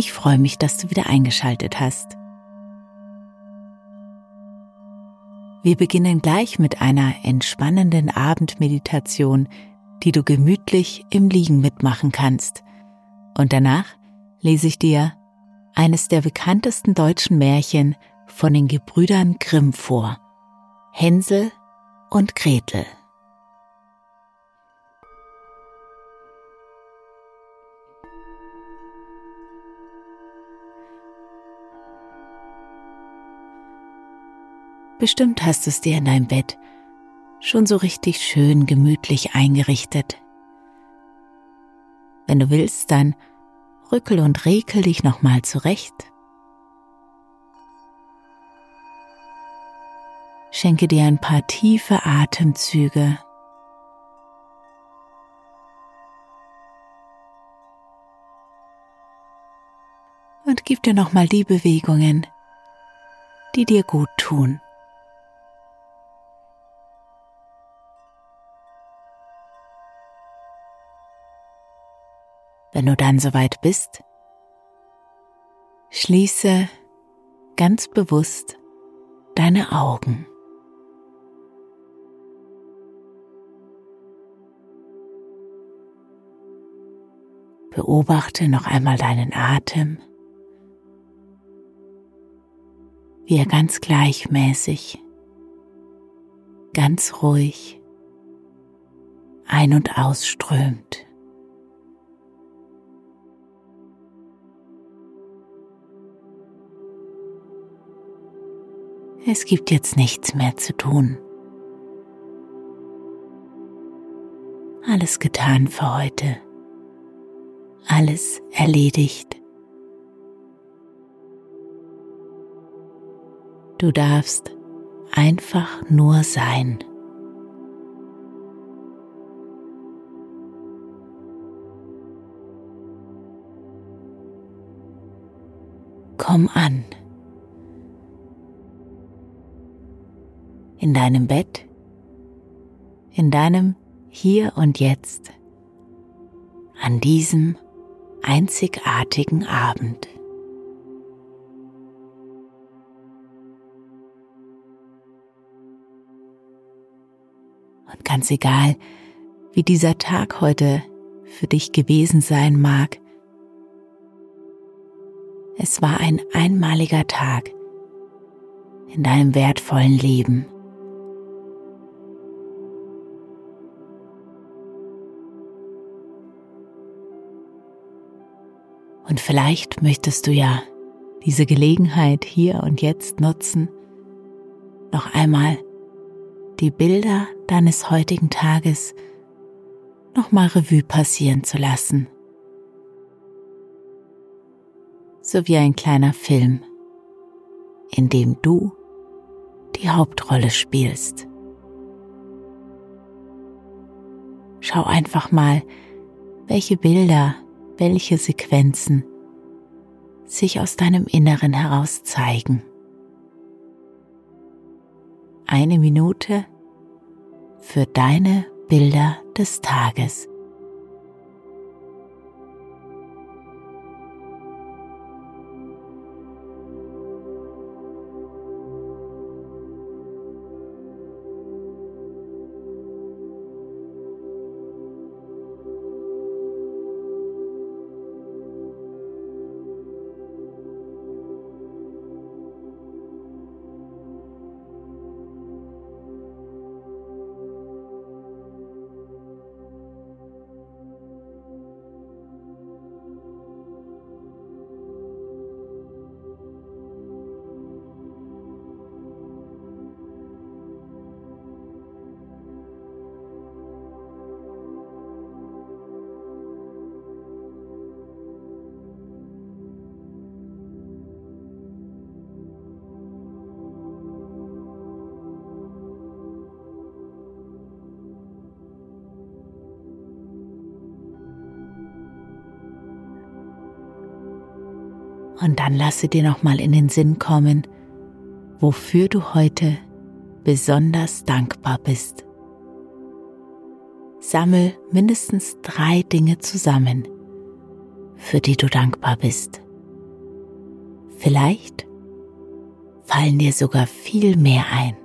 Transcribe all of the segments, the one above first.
Ich freue mich, dass du wieder eingeschaltet hast. Wir beginnen gleich mit einer entspannenden Abendmeditation, die du gemütlich im Liegen mitmachen kannst. Und danach lese ich dir eines der bekanntesten deutschen Märchen von den Gebrüdern Grimm vor. Hänsel und Gretel. Bestimmt hast du es dir in deinem Bett schon so richtig schön gemütlich eingerichtet. Wenn du willst, dann rückel und rekel dich nochmal zurecht. Schenke dir ein paar tiefe Atemzüge. Und gib dir nochmal die Bewegungen, die dir gut tun. Wenn du dann soweit bist, schließe ganz bewusst deine Augen. Beobachte noch einmal deinen Atem, wie er ganz gleichmäßig, ganz ruhig ein- und ausströmt. Es gibt jetzt nichts mehr zu tun. Alles getan für heute. Alles erledigt. Du darfst einfach nur sein. Komm an. In deinem Bett, in deinem Hier und Jetzt, an diesem einzigartigen Abend. Und ganz egal, wie dieser Tag heute für dich gewesen sein mag, es war ein einmaliger Tag in deinem wertvollen Leben. Vielleicht möchtest du ja diese Gelegenheit hier und jetzt nutzen, noch einmal die Bilder deines heutigen Tages nochmal Revue passieren zu lassen. So wie ein kleiner Film, in dem du die Hauptrolle spielst. Schau einfach mal, welche Bilder welche Sequenzen sich aus deinem Inneren heraus zeigen. Eine Minute für deine Bilder des Tages. Dann lasse dir noch mal in den Sinn kommen, wofür du heute besonders dankbar bist. Sammel mindestens drei Dinge zusammen, für die du dankbar bist. Vielleicht fallen dir sogar viel mehr ein.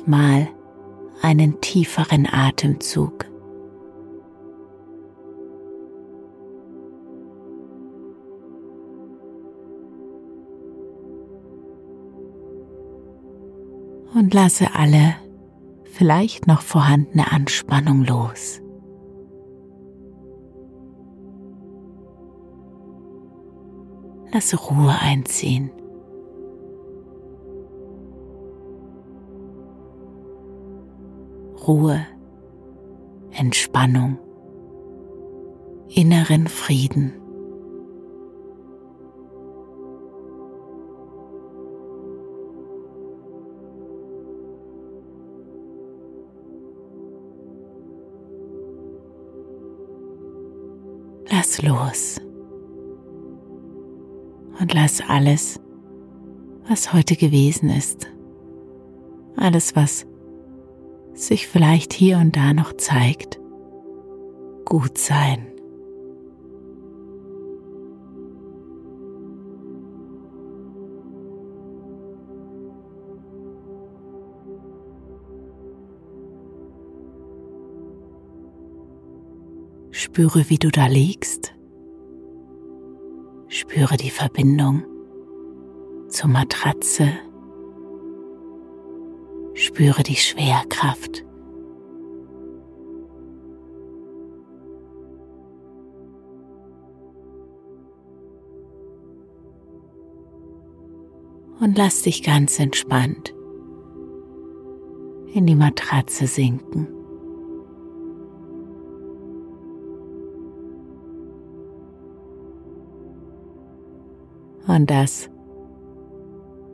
Nochmal einen tieferen Atemzug. Und lasse alle vielleicht noch vorhandene Anspannung los. Lasse Ruhe einziehen. Ruhe, Entspannung, inneren Frieden. Lass los und lass alles, was heute gewesen ist, alles, was sich vielleicht hier und da noch zeigt, gut sein. Spüre, wie du da liegst. Spüre die Verbindung zur Matratze Spüre die Schwerkraft. Und lass dich ganz entspannt in die Matratze sinken. Und das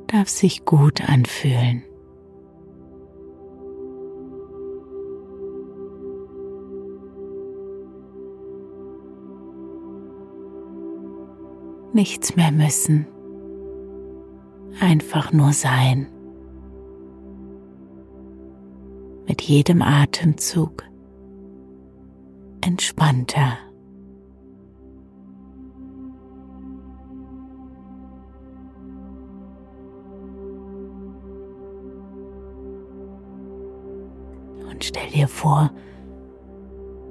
darf sich gut anfühlen. Nichts mehr müssen, einfach nur sein. Mit jedem Atemzug entspannter. Und stell dir vor,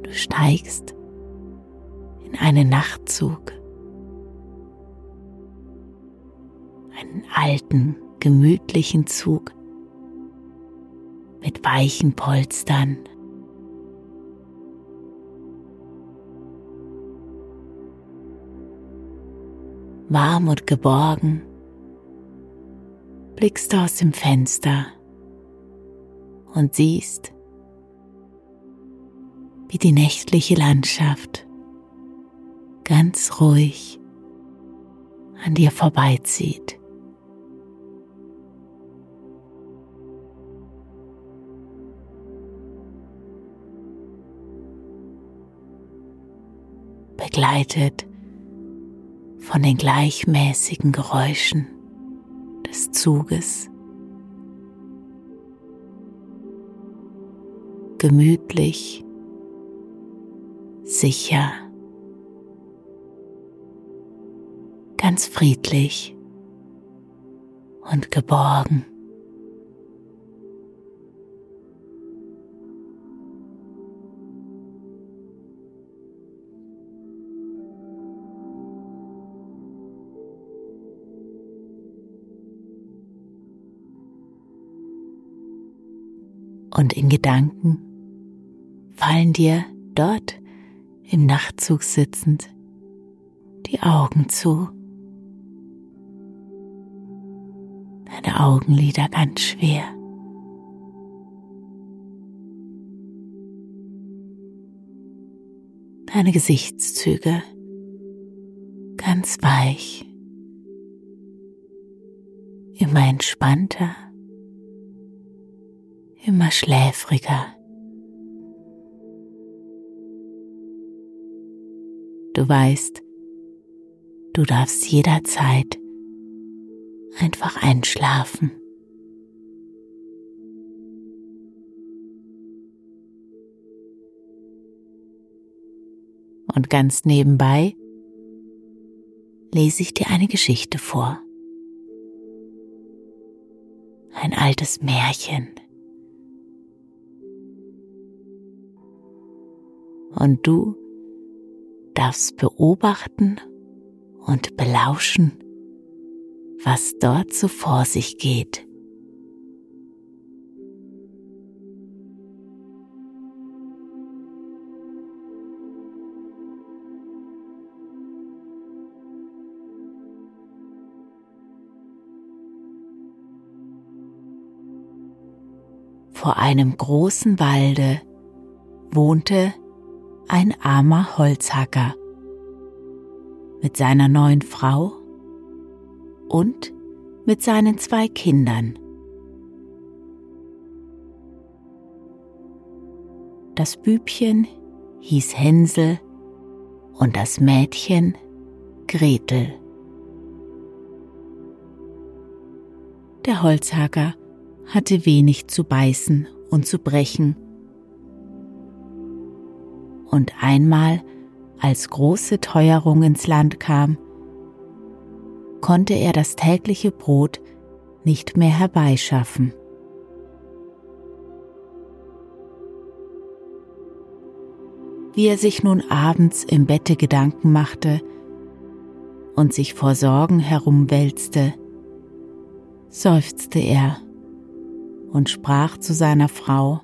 du steigst in einen Nachtzug alten, gemütlichen Zug mit weichen Polstern. Warm und geborgen blickst du aus dem Fenster und siehst, wie die nächtliche Landschaft ganz ruhig an dir vorbeizieht. Begleitet von den gleichmäßigen Geräuschen des Zuges. Gemütlich, sicher, ganz friedlich und geborgen. Und in Gedanken fallen dir dort im Nachtzug sitzend, die Augen zu. Deine Augenlider ganz schwer. Deine Gesichtszüge ganz weich, immer entspannter, immer schläfriger. Du weißt, du darfst jederzeit einfach einschlafen. Und ganz nebenbei lese ich dir eine Geschichte vor. Ein altes Märchen. Und du darfst beobachten und belauschen, was dort so vor sich geht. Vor einem großen Walde wohnte ein armer Holzhacker mit seiner neuen Frau und mit seinen zwei Kindern. Das Bübchen hieß Hänsel und das Mädchen Gretel. Der Holzhacker hatte wenig zu beißen und zu brechen und einmal, als große Teuerung ins Land kam, konnte er das tägliche Brot nicht mehr herbeischaffen. Wie er sich nun abends im Bette Gedanken machte und sich vor Sorgen herumwälzte, seufzte er und sprach zu seiner Frau,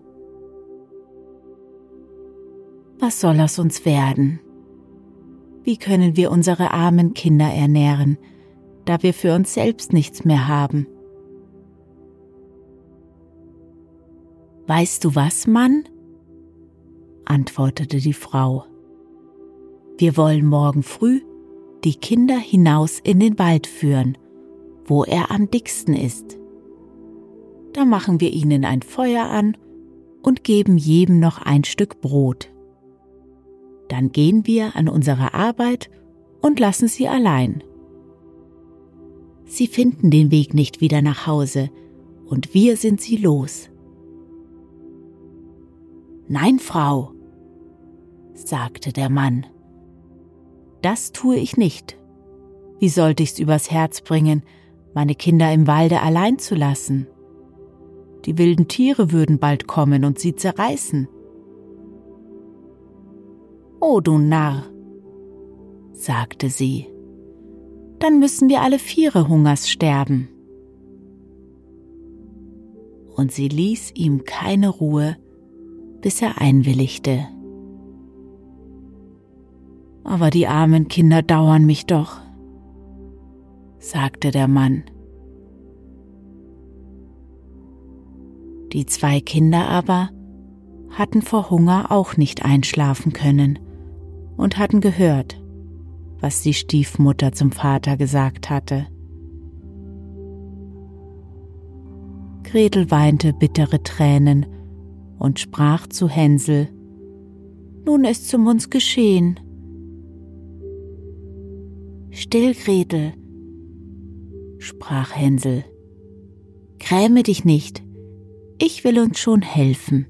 was soll aus uns werden? Wie können wir unsere armen Kinder ernähren, da wir für uns selbst nichts mehr haben? Weißt du was, Mann? antwortete die Frau. Wir wollen morgen früh die Kinder hinaus in den Wald führen, wo er am dicksten ist. Da machen wir ihnen ein Feuer an und geben jedem noch ein Stück Brot. Dann gehen wir an unsere Arbeit und lassen sie allein. Sie finden den Weg nicht wieder nach Hause und wir sind sie los. Nein, Frau, sagte der Mann, das tue ich nicht. Wie sollte ich's übers Herz bringen, meine Kinder im Walde allein zu lassen? Die wilden Tiere würden bald kommen und sie zerreißen. Oh du Narr, sagte sie, dann müssen wir alle Viere Hungers sterben. Und sie ließ ihm keine Ruhe, bis er einwilligte. Aber die armen Kinder dauern mich doch, sagte der Mann. Die zwei Kinder aber hatten vor Hunger auch nicht einschlafen können und hatten gehört, was die Stiefmutter zum Vater gesagt hatte. Gretel weinte bittere Tränen und sprach zu Hänsel, Nun ist's um uns geschehen. Still, Gretel, sprach Hänsel, gräme dich nicht, ich will uns schon helfen.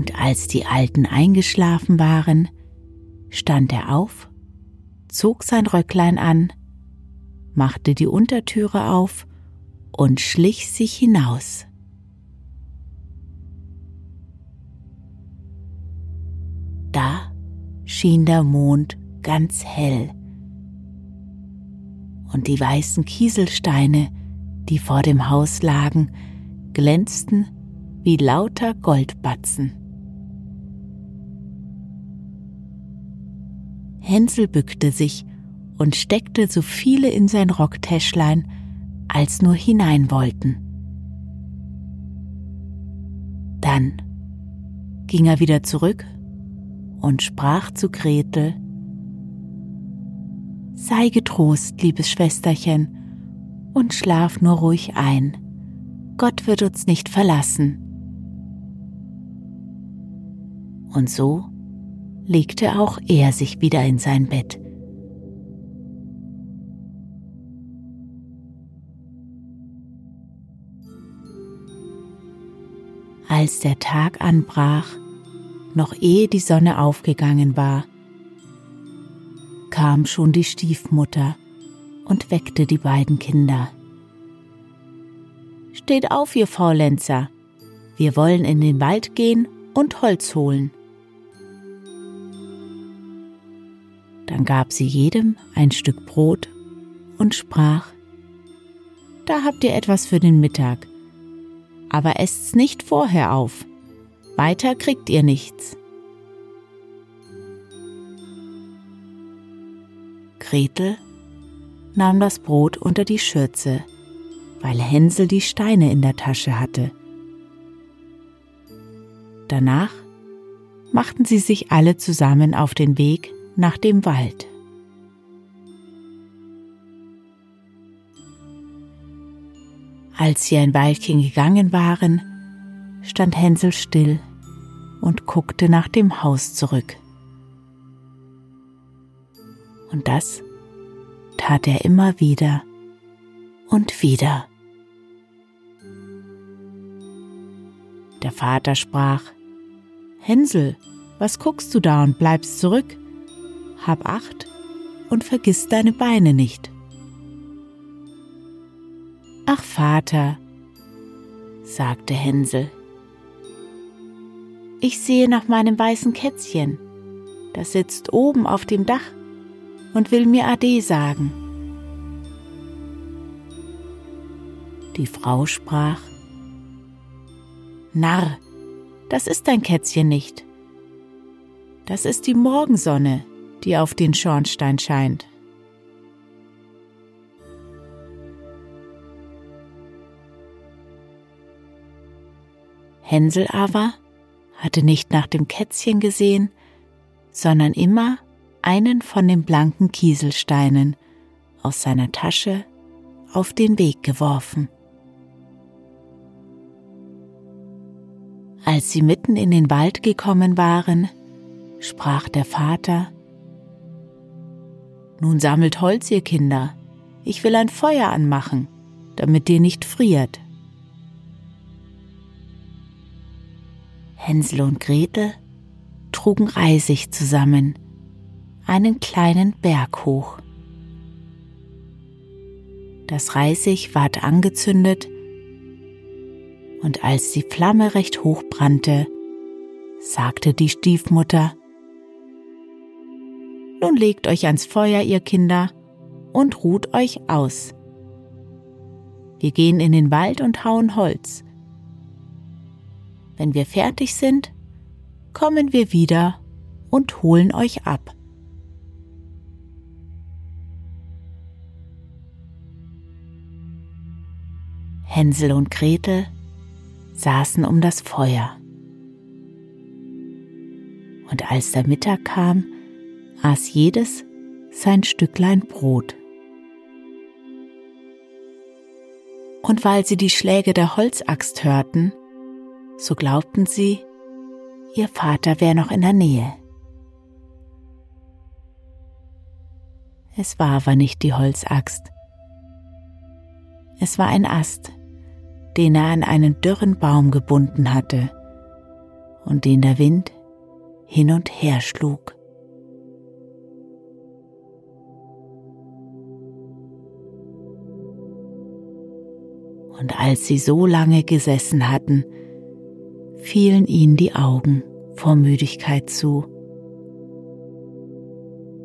Und als die Alten eingeschlafen waren, stand er auf, zog sein Röcklein an, machte die Untertüre auf und schlich sich hinaus. Da schien der Mond ganz hell und die weißen Kieselsteine, die vor dem Haus lagen, glänzten wie lauter Goldbatzen. Hänsel bückte sich und steckte so viele in sein Rocktäschlein, als nur hinein wollten. Dann ging er wieder zurück und sprach zu Gretel, Sei getrost, liebes Schwesterchen, und schlaf nur ruhig ein. Gott wird uns nicht verlassen. Und so legte auch er sich wieder in sein Bett. Als der Tag anbrach, noch ehe die Sonne aufgegangen war, kam schon die Stiefmutter und weckte die beiden Kinder. Steht auf, ihr Faulenzer, wir wollen in den Wald gehen und Holz holen. Dann gab sie jedem ein Stück Brot und sprach, Da habt ihr etwas für den Mittag, aber esst's nicht vorher auf, weiter kriegt ihr nichts. Gretel nahm das Brot unter die Schürze, weil Hänsel die Steine in der Tasche hatte. Danach machten sie sich alle zusammen auf den Weg nach dem Wald. Als sie ein Weilchen gegangen waren, stand Hänsel still und guckte nach dem Haus zurück. Und das tat er immer wieder und wieder. Der Vater sprach, Hänsel, was guckst du da und bleibst zurück? Hab acht und vergiss deine Beine nicht. Ach Vater, sagte Hänsel, ich sehe nach meinem weißen Kätzchen, das sitzt oben auf dem Dach und will mir Ade sagen. Die Frau sprach, Narr, das ist dein Kätzchen nicht. Das ist die Morgensonne, die auf den Schornstein scheint. Hänsel aber hatte nicht nach dem Kätzchen gesehen, sondern immer einen von den blanken Kieselsteinen aus seiner Tasche auf den Weg geworfen. Als sie mitten in den Wald gekommen waren, sprach der Vater, Nun sammelt Holz, ihr Kinder, ich will ein Feuer anmachen, damit ihr nicht friert. Hänsel und Gretel trugen Reisig zusammen, einen kleinen Berg hoch. Das Reisig ward angezündet, und als die Flamme recht hoch brannte, sagte die Stiefmutter, Nun legt euch ans Feuer, ihr Kinder, und ruht euch aus. Wir gehen in den Wald und hauen Holz. Wenn wir fertig sind, kommen wir wieder und holen euch ab. Hänsel und Gretel saßen um das Feuer. Und als der Mittag kam, aß jedes sein Stücklein Brot. Und weil sie die Schläge der Holzaxt hörten, so glaubten sie, ihr Vater wäre noch in der Nähe. Es war aber nicht die Holzaxt. Es war ein Ast, den er an einen dürren Baum gebunden hatte und den der Wind hin und her schlug. Als sie so lange gesessen hatten, fielen ihnen die Augen vor Müdigkeit zu,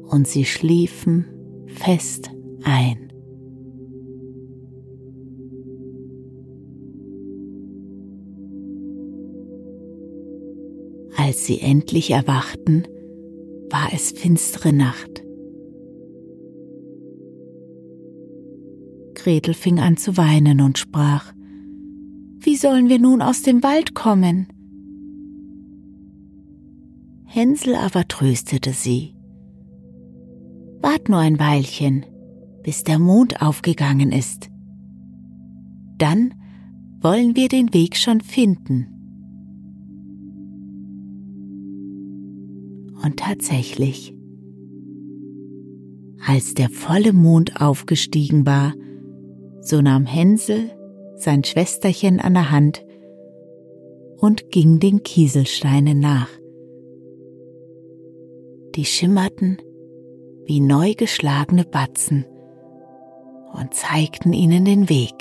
und sie schliefen fest ein. Als sie endlich erwachten, war es finstere Nacht. Gretel fing an zu weinen und sprach, Wie sollen wir nun aus dem Wald kommen? Hänsel aber tröstete sie. Wart nur ein Weilchen, bis der Mond aufgegangen ist. Dann wollen wir den Weg schon finden. Und tatsächlich, als der volle Mond aufgestiegen war, so nahm Hänsel sein Schwesterchen an der Hand und ging den Kieselsteinen nach. Die schimmerten wie neu geschlagene Batzen und zeigten ihnen den Weg.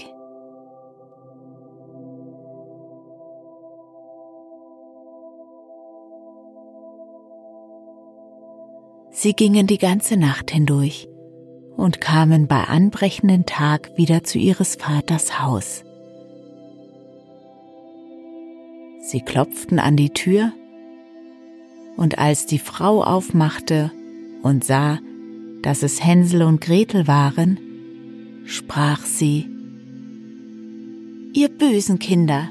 Sie gingen die ganze Nacht hindurch und kamen bei anbrechenden Tag wieder zu ihres Vaters Haus. Sie klopften an die Tür, und als die Frau aufmachte und sah, dass es Hänsel und Gretel waren, sprach sie Ihr bösen Kinder,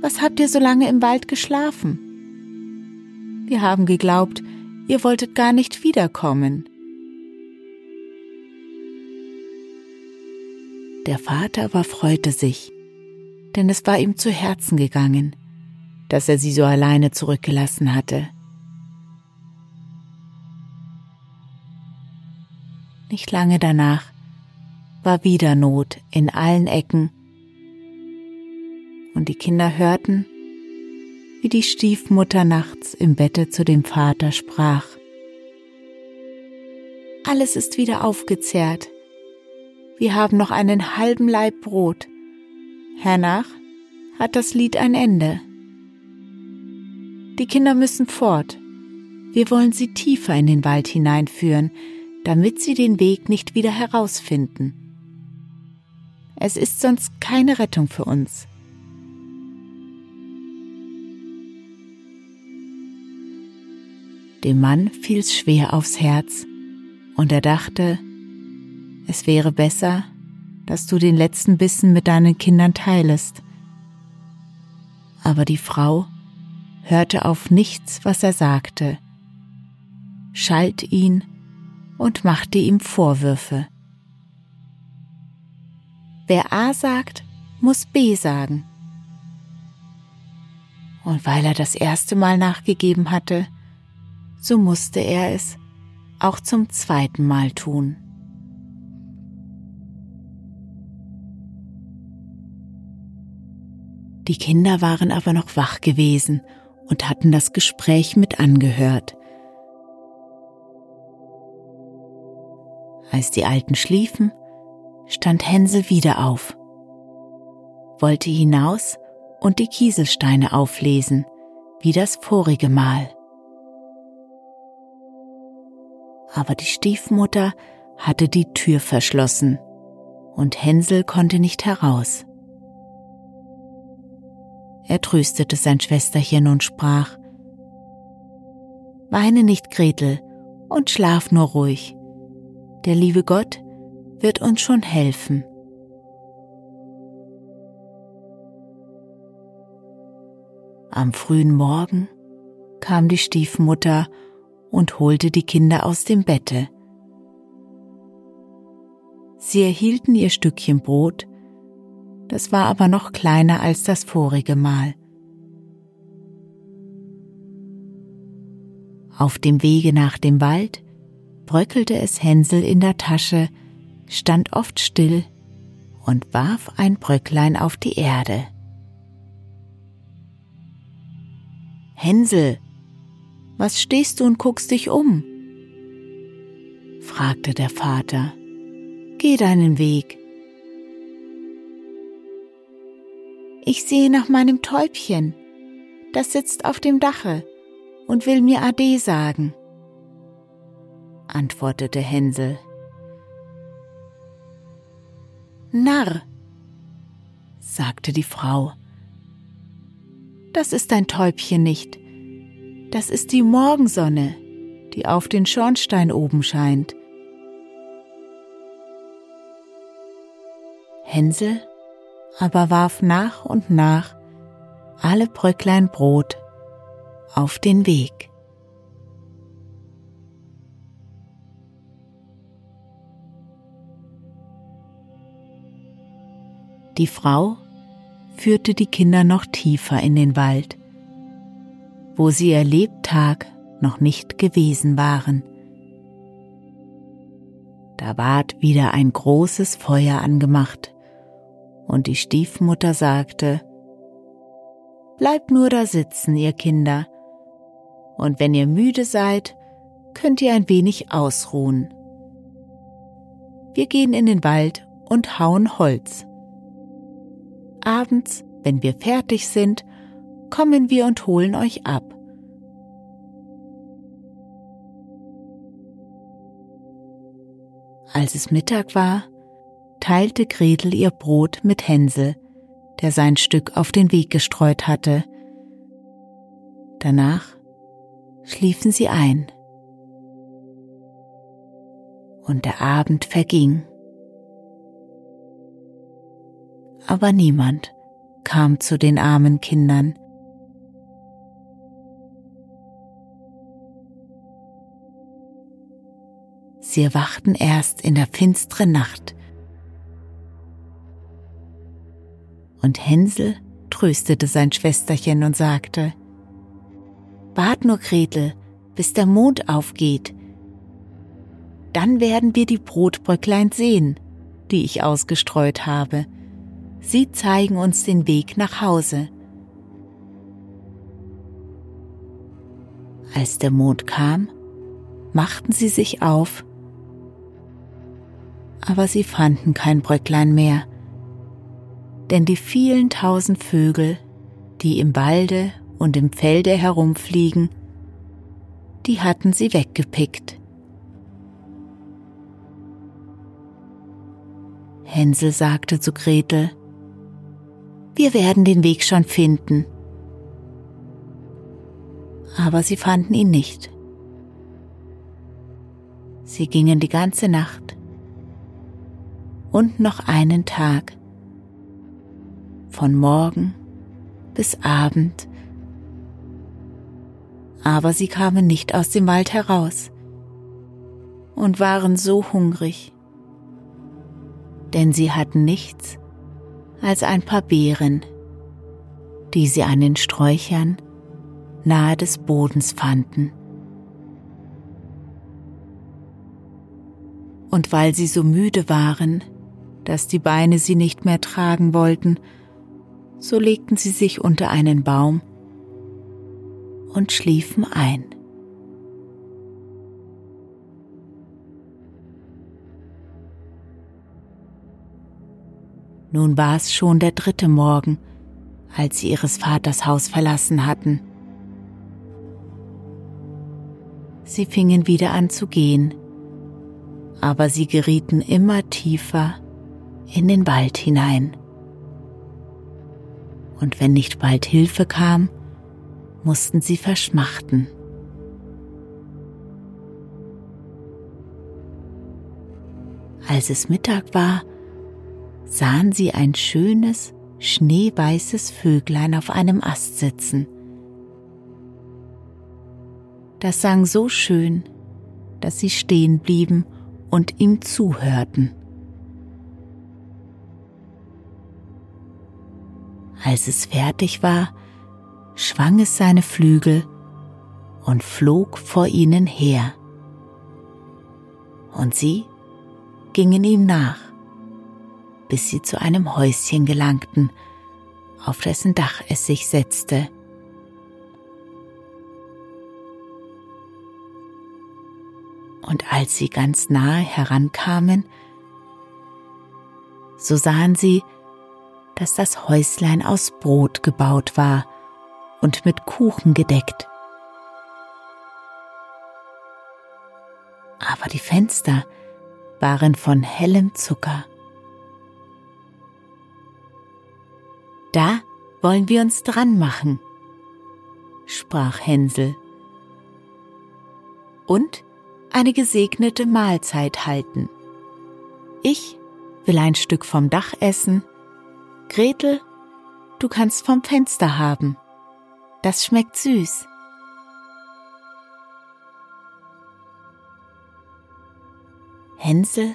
was habt ihr so lange im Wald geschlafen? Wir haben geglaubt, ihr wolltet gar nicht wiederkommen. Der Vater aber freute sich, denn es war ihm zu Herzen gegangen, dass er sie so alleine zurückgelassen hatte. Nicht lange danach war wieder Not in allen Ecken, und die Kinder hörten, wie die Stiefmutter nachts im Bette zu dem Vater sprach. Alles ist wieder aufgezehrt. Wir haben noch einen halben Laib Brot. Hernach hat das Lied ein Ende. Die Kinder müssen fort. Wir wollen sie tiefer in den Wald hineinführen, damit sie den Weg nicht wieder herausfinden. Es ist sonst keine Rettung für uns. Dem Mann fiel's schwer aufs Herz, und er dachte, es wäre besser, dass du den letzten Bissen mit deinen Kindern teilest. Aber die Frau hörte auf nichts, was er sagte, schalt ihn und machte ihm Vorwürfe. Wer A sagt, muss B sagen. Und weil er das erste Mal nachgegeben hatte, so musste er es auch zum zweiten Mal tun. Die Kinder waren aber noch wach gewesen und hatten das Gespräch mit angehört. Als die Alten schliefen, stand Hänsel wieder auf, wollte hinaus und die Kieselsteine auflesen, wie das vorige Mal. aber die Stiefmutter hatte die Tür verschlossen und Hänsel konnte nicht heraus. Er tröstete sein Schwesterchen und sprach, Weine nicht, Gretel, und schlaf nur ruhig. Der liebe Gott wird uns schon helfen. Am frühen Morgen kam die Stiefmutter und holte die Kinder aus dem Bette. Sie erhielten ihr Stückchen Brot, das war aber noch kleiner als das vorige Mal. Auf dem Wege nach dem Wald bröckelte es Hänsel in der Tasche, stand oft still und warf ein Bröcklein auf die Erde. Hänsel, was stehst du und guckst dich um? fragte der Vater. Geh deinen Weg. Ich sehe nach meinem Täubchen. Das sitzt auf dem Dache und will mir Ade sagen, antwortete Hänsel. Narr, sagte die Frau, das ist dein Täubchen nicht Das ist die Morgensonne, die auf den Schornstein oben scheint. Hänsel aber warf nach und nach alle Bröcklein Brot auf den Weg. Die Frau führte die Kinder noch tiefer in den Wald, wo sie ihr Lebtag noch nicht gewesen waren. Da ward wieder ein großes Feuer angemacht, und die Stiefmutter sagte, Bleibt nur da sitzen, ihr Kinder, und wenn ihr müde seid, könnt ihr ein wenig ausruhen. Wir gehen in den Wald und hauen Holz. Abends, wenn wir fertig sind, kommen wir und holen euch ab. Als es Mittag war, teilte Gretel ihr Brot mit Hänsel, der sein Stück auf den Weg gestreut hatte. Danach schliefen sie ein. Und der Abend verging. Aber niemand kam zu den armen Kindern. Sie erwachten erst in der finsteren Nacht Und Hänsel tröstete sein Schwesterchen und sagte, Wart nur, Gretel, bis der Mond aufgeht. Dann werden wir die Brotbröcklein sehen, die ich ausgestreut habe. Sie zeigen uns den Weg nach Hause. Als der Mond kam, machten sie sich auf, aber sie fanden kein Bröcklein mehr denn die vielen tausend Vögel, die im Walde und im Felde herumfliegen, die hatten sie weggepickt. Hänsel sagte zu Gretel, wir werden den Weg schon finden. Aber sie fanden ihn nicht. Sie gingen die ganze Nacht und noch einen Tag von Morgen bis Abend. Aber sie kamen nicht aus dem Wald heraus und waren so hungrig, denn sie hatten nichts als ein paar Beeren, die sie an den Sträuchern nahe des Bodens fanden. Und weil sie so müde waren, dass die Beine sie nicht mehr tragen wollten, so legten sie sich unter einen Baum und schliefen ein. Nun war es schon der dritte Morgen, als sie ihres Vaters Haus verlassen hatten. Sie fingen wieder an zu gehen, aber sie gerieten immer tiefer in den Wald hinein und wenn nicht bald Hilfe kam, mussten sie verschmachten. Als es Mittag war, sahen sie ein schönes, schneeweißes Vöglein auf einem Ast sitzen. Das sang so schön, dass sie stehen blieben und ihm zuhörten. Als es fertig war, schwang es seine Flügel und flog vor ihnen her. Und sie gingen ihm nach, bis sie zu einem Häuschen gelangten, auf dessen Dach es sich setzte. Und als sie ganz nahe herankamen, so sahen sie, dass das Häuslein aus Brot gebaut war und mit Kuchen gedeckt. Aber die Fenster waren von hellem Zucker. Da wollen wir uns dran machen, sprach Hänsel und eine gesegnete Mahlzeit halten. Ich will ein Stück vom Dach essen. Gretel, du kannst vom Fenster haben. Das schmeckt süß. Hänsel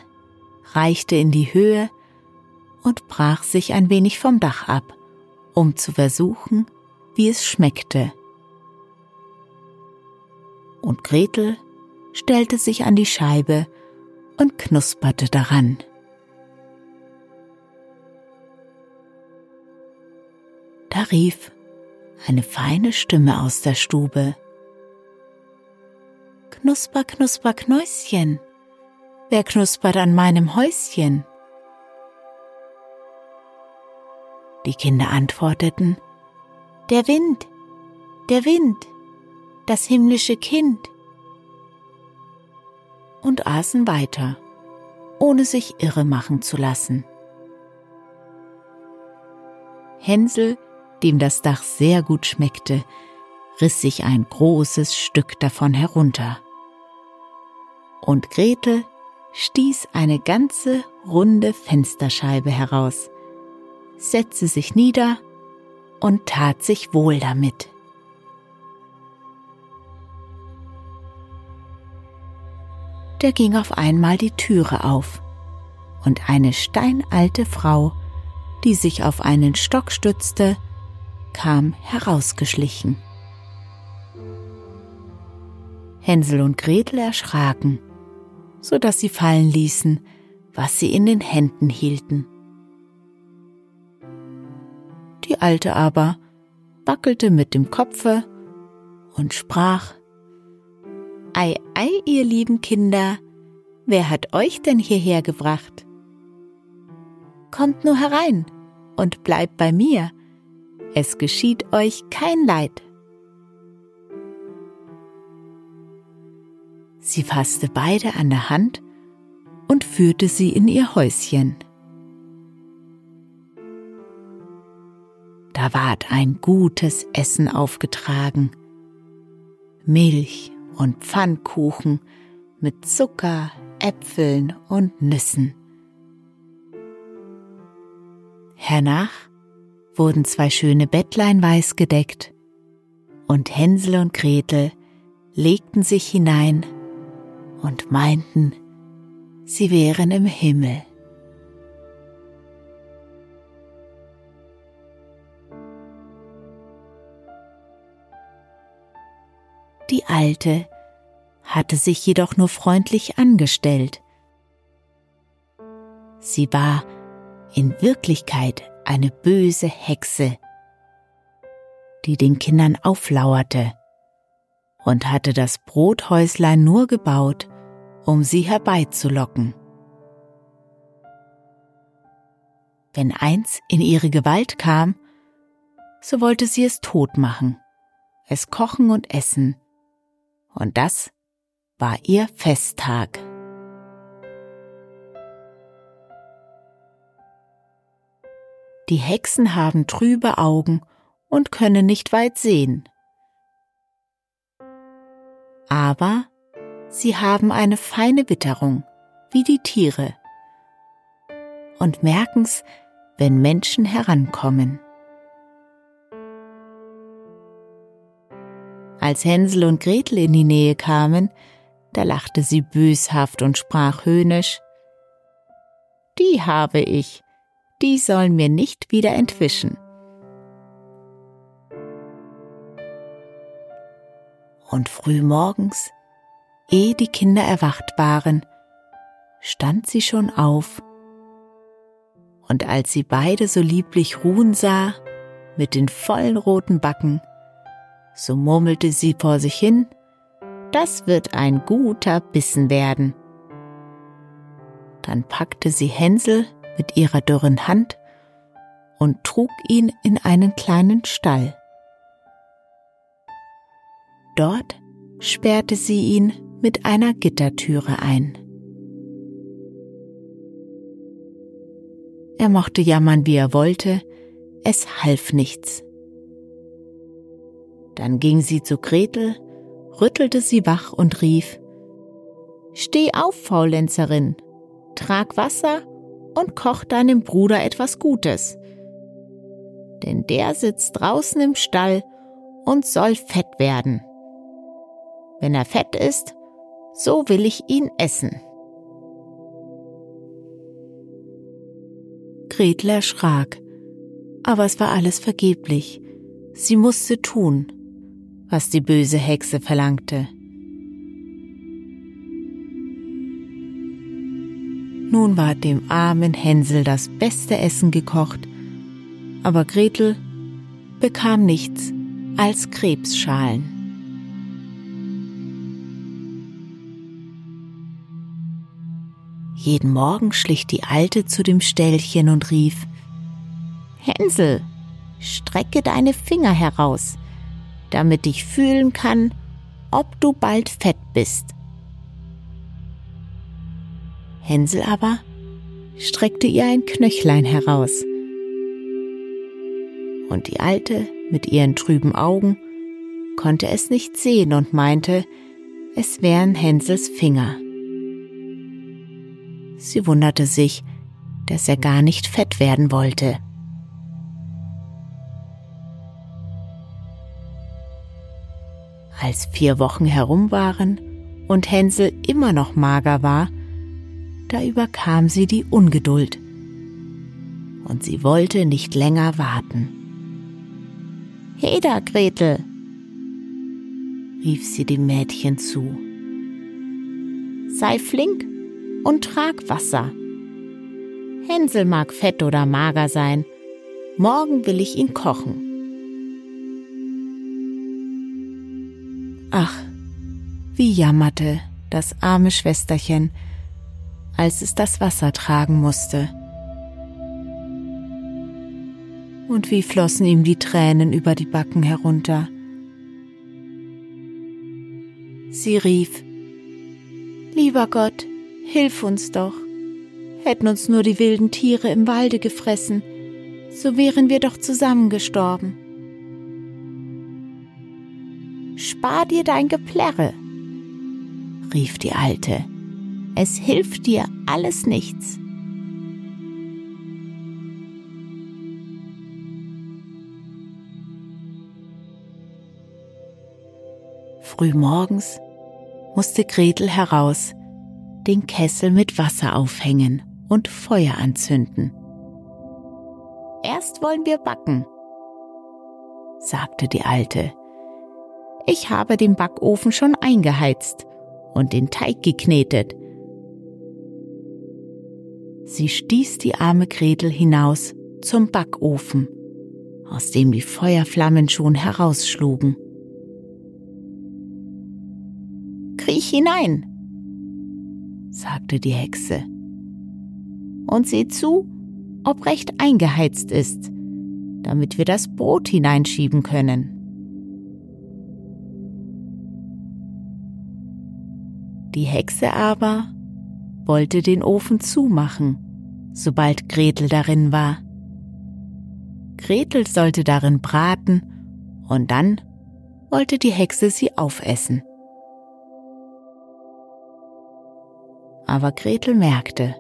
reichte in die Höhe und brach sich ein wenig vom Dach ab, um zu versuchen, wie es schmeckte. Und Gretel stellte sich an die Scheibe und knusperte daran. Rief eine feine Stimme aus der Stube. Knusper, knusper, Knäuschen, wer knuspert an meinem Häuschen? Die Kinder antworteten, Der Wind, der Wind, das himmlische Kind. Und aßen weiter, ohne sich irre machen zu lassen. Hänsel, dem das Dach sehr gut schmeckte, riss sich ein großes Stück davon herunter. Und Gretel stieß eine ganze runde Fensterscheibe heraus, setzte sich nieder und tat sich wohl damit. Da ging auf einmal die Türe auf, und eine steinalte Frau, die sich auf einen Stock stützte, kam herausgeschlichen. Hänsel und Gretel erschraken, so dass sie fallen ließen, was sie in den Händen hielten. Die Alte aber wackelte mit dem Kopfe und sprach Ei, ei, ihr lieben Kinder, wer hat euch denn hierher gebracht? Kommt nur herein und bleibt bei mir, es geschieht euch kein Leid. Sie fasste beide an der Hand und führte sie in ihr Häuschen. Da ward ein gutes Essen aufgetragen. Milch und Pfannkuchen mit Zucker, Äpfeln und Nüssen. Hernach wurden zwei schöne Bettlein weiß gedeckt, und Hänsel und Gretel legten sich hinein und meinten, sie wären im Himmel. Die Alte hatte sich jedoch nur freundlich angestellt. Sie war in Wirklichkeit eine böse Hexe, die den Kindern auflauerte und hatte das Brothäuslein nur gebaut, um sie herbeizulocken. Wenn eins in ihre Gewalt kam, so wollte sie es tot machen, es kochen und essen, und das war ihr Festtag. Die Hexen haben trübe Augen und können nicht weit sehen. Aber sie haben eine feine Witterung, wie die Tiere, und merken's, wenn Menschen herankommen. Als Hänsel und Gretel in die Nähe kamen, da lachte sie böshaft und sprach höhnisch Die habe ich, die sollen mir nicht wieder entwischen. Und früh morgens, ehe die Kinder erwacht waren, stand sie schon auf, und als sie beide so lieblich ruhen sah, mit den vollen roten Backen, so murmelte sie vor sich hin, das wird ein guter Bissen werden. Dann packte sie Hänsel mit ihrer dürren Hand und trug ihn in einen kleinen Stall. Dort sperrte sie ihn mit einer Gittertüre ein. Er mochte jammern, wie er wollte, es half nichts. Dann ging sie zu Gretel rüttelte sie wach und rief Steh auf, Faulenzerin, trag Wasser und koch deinem Bruder etwas Gutes. Denn der sitzt draußen im Stall und soll fett werden. Wenn er fett ist, so will ich ihn essen. Gretel erschrak, aber es war alles vergeblich. Sie musste tun, was die böse Hexe verlangte. Nun war dem armen Hänsel das beste Essen gekocht, aber Gretel bekam nichts als Krebsschalen. Jeden Morgen schlich die Alte zu dem Ställchen und rief Hänsel, strecke deine Finger heraus, damit ich fühlen kann, ob du bald fett bist. Hänsel aber streckte ihr ein Knöchlein heraus. Und die Alte mit ihren trüben Augen konnte es nicht sehen und meinte, es wären Hänsels Finger. Sie wunderte sich, dass er gar nicht fett werden wollte. Als vier Wochen herum waren und Hänsel immer noch mager war, da überkam sie die Ungeduld. Und sie wollte nicht länger warten. Heda, Gretel, rief sie dem Mädchen zu. Sei flink und trag Wasser. Hänsel mag fett oder mager sein, morgen will ich ihn kochen. Ach, wie jammerte das arme Schwesterchen, als es das Wasser tragen musste. Und wie flossen ihm die Tränen über die Backen herunter. Sie rief, Lieber Gott, hilf uns doch. Hätten uns nur die wilden Tiere im Walde gefressen, so wären wir doch zusammengestorben. Spar dir dein Geplärre, rief die Alte. Es hilft dir alles nichts. Frühmorgens musste Gretel heraus, den Kessel mit Wasser aufhängen und Feuer anzünden. Erst wollen wir backen, sagte die Alte. Ich habe den Backofen schon eingeheizt und den Teig geknetet. Sie stieß die arme Gretel hinaus zum Backofen, aus dem die Feuerflammen schon herausschlugen. Kriech hinein, sagte die Hexe, und seh zu, ob recht eingeheizt ist, damit wir das Brot hineinschieben können. Die Hexe aber wollte den Ofen zumachen, sobald Gretel darin war. Gretel sollte darin braten und dann wollte die Hexe sie aufessen. Aber Gretel merkte,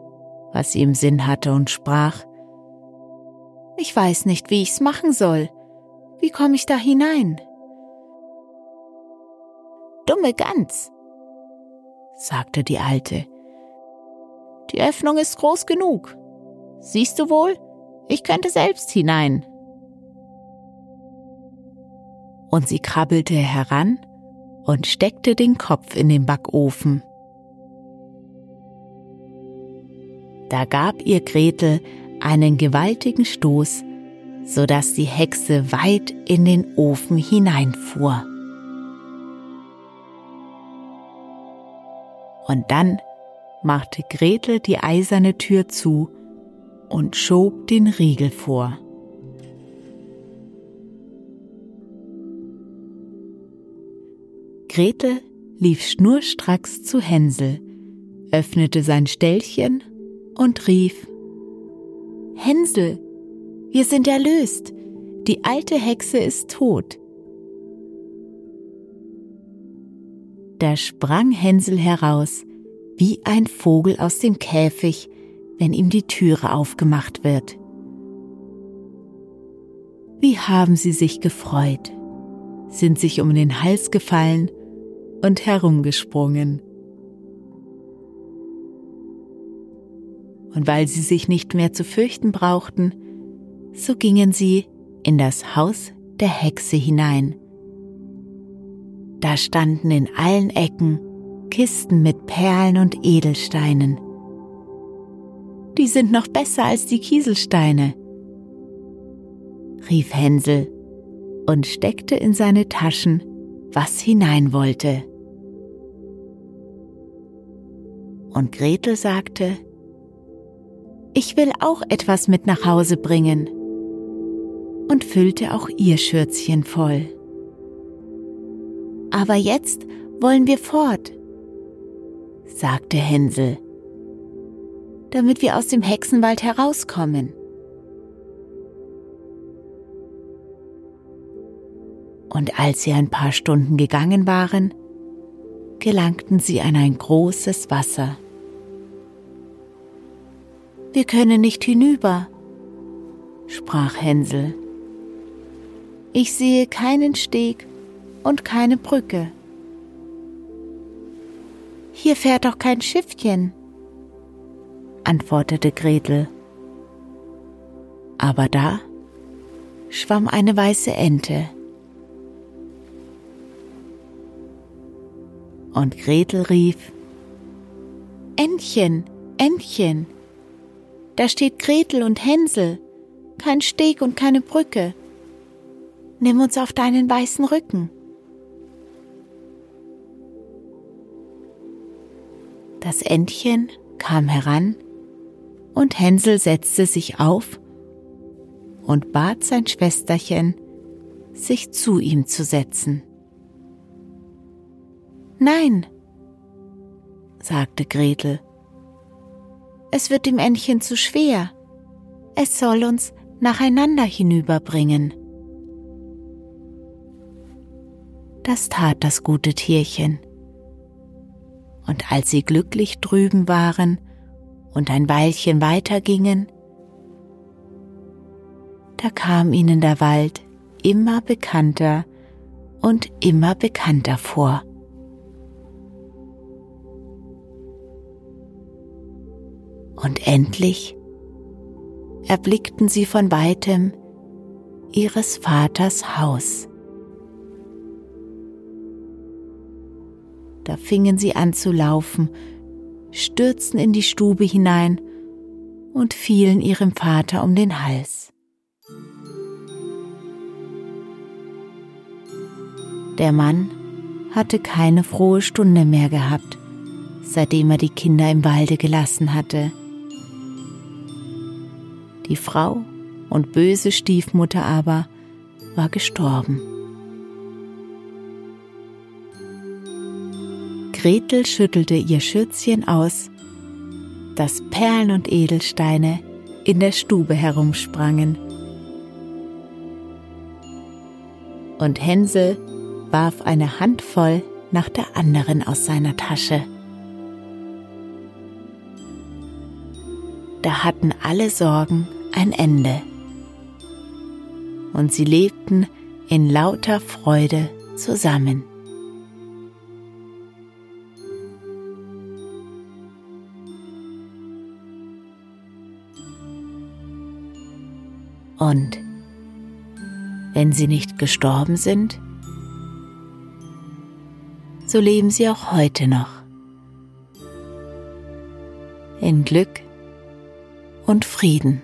was sie im Sinn hatte und sprach, Ich weiß nicht, wie ich's machen soll. Wie komme ich da hinein? Dumme Gans, sagte die Alte. Die Öffnung ist groß genug. Siehst du wohl, ich könnte selbst hinein. Und sie krabbelte heran und steckte den Kopf in den Backofen. Da gab ihr Gretel einen gewaltigen Stoß, so dass die Hexe weit in den Ofen hineinfuhr. Und dann machte Gretel die eiserne Tür zu und schob den Riegel vor. Gretel lief schnurstracks zu Hänsel, öffnete sein Ställchen und rief Hänsel, wir sind erlöst, die alte Hexe ist tot. Da sprang Hänsel heraus, wie ein Vogel aus dem Käfig, wenn ihm die Türe aufgemacht wird. Wie haben sie sich gefreut, sind sich um den Hals gefallen und herumgesprungen. Und weil sie sich nicht mehr zu fürchten brauchten, so gingen sie in das Haus der Hexe hinein. Da standen in allen Ecken Kisten mit Perlen und Edelsteinen. Die sind noch besser als die Kieselsteine, rief Hänsel und steckte in seine Taschen, was hinein wollte. Und Gretel sagte, ich will auch etwas mit nach Hause bringen und füllte auch ihr Schürzchen voll. Aber jetzt wollen wir fort, sagte Hänsel, damit wir aus dem Hexenwald herauskommen. Und als sie ein paar Stunden gegangen waren, gelangten sie an ein großes Wasser. Wir können nicht hinüber, sprach Hänsel. Ich sehe keinen Steg und keine Brücke. Hier fährt doch kein Schiffchen, antwortete Gretel. Aber da schwamm eine weiße Ente. Und Gretel rief, Entchen, Entchen, da steht Gretel und Hänsel, kein Steg und keine Brücke. Nimm uns auf deinen weißen Rücken. Das Entchen kam heran und Hänsel setzte sich auf und bat sein Schwesterchen, sich zu ihm zu setzen. Nein, sagte Gretel, es wird dem Entchen zu schwer, es soll uns nacheinander hinüberbringen. Das tat das gute Tierchen und als sie glücklich drüben waren und ein Weilchen weitergingen, da kam ihnen der Wald immer bekannter und immer bekannter vor. Und endlich erblickten sie von weitem ihres Vaters Haus. Da fingen sie an zu laufen, stürzten in die Stube hinein und fielen ihrem Vater um den Hals. Der Mann hatte keine frohe Stunde mehr gehabt, seitdem er die Kinder im Walde gelassen hatte. Die Frau und böse Stiefmutter aber war gestorben. Gretel schüttelte ihr Schürzchen aus, dass Perlen und Edelsteine in der Stube herumsprangen. Und Hänsel warf eine Handvoll nach der anderen aus seiner Tasche. Da hatten alle Sorgen ein Ende. Und sie lebten in lauter Freude zusammen. Und wenn sie nicht gestorben sind, so leben sie auch heute noch in Glück und Frieden.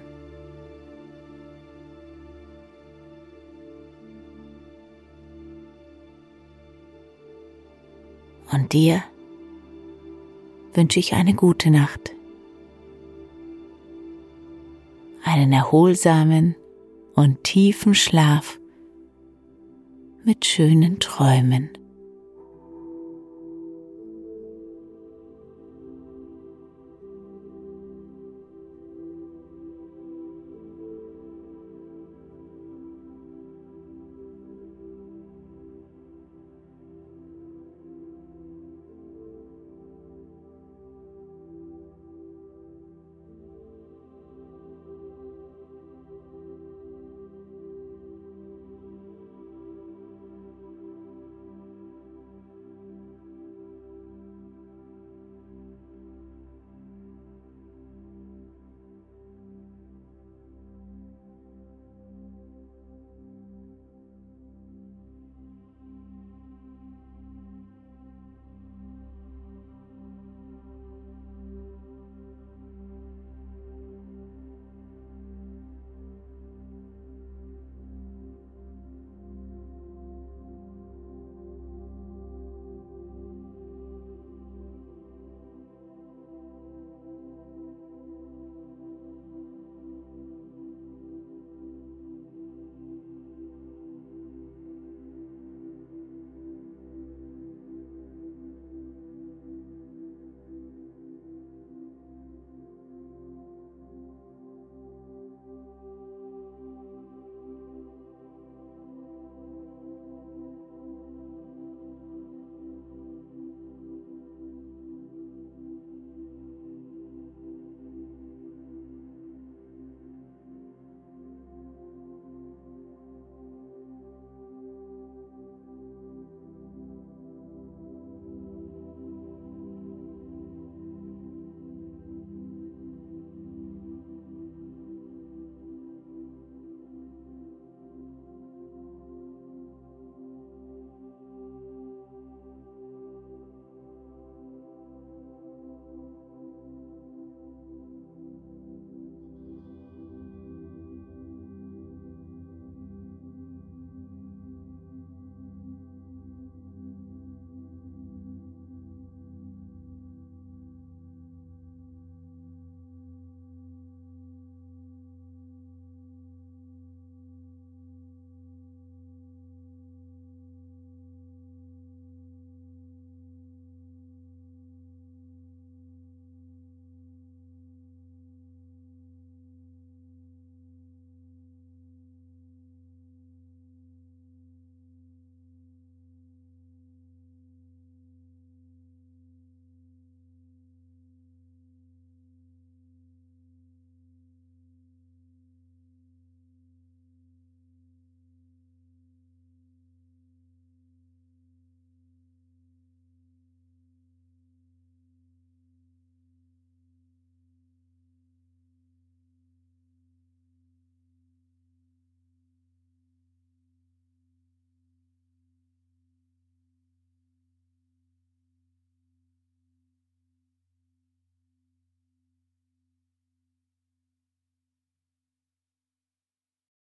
Und dir wünsche ich eine gute Nacht, einen erholsamen und tiefen Schlaf mit schönen Träumen.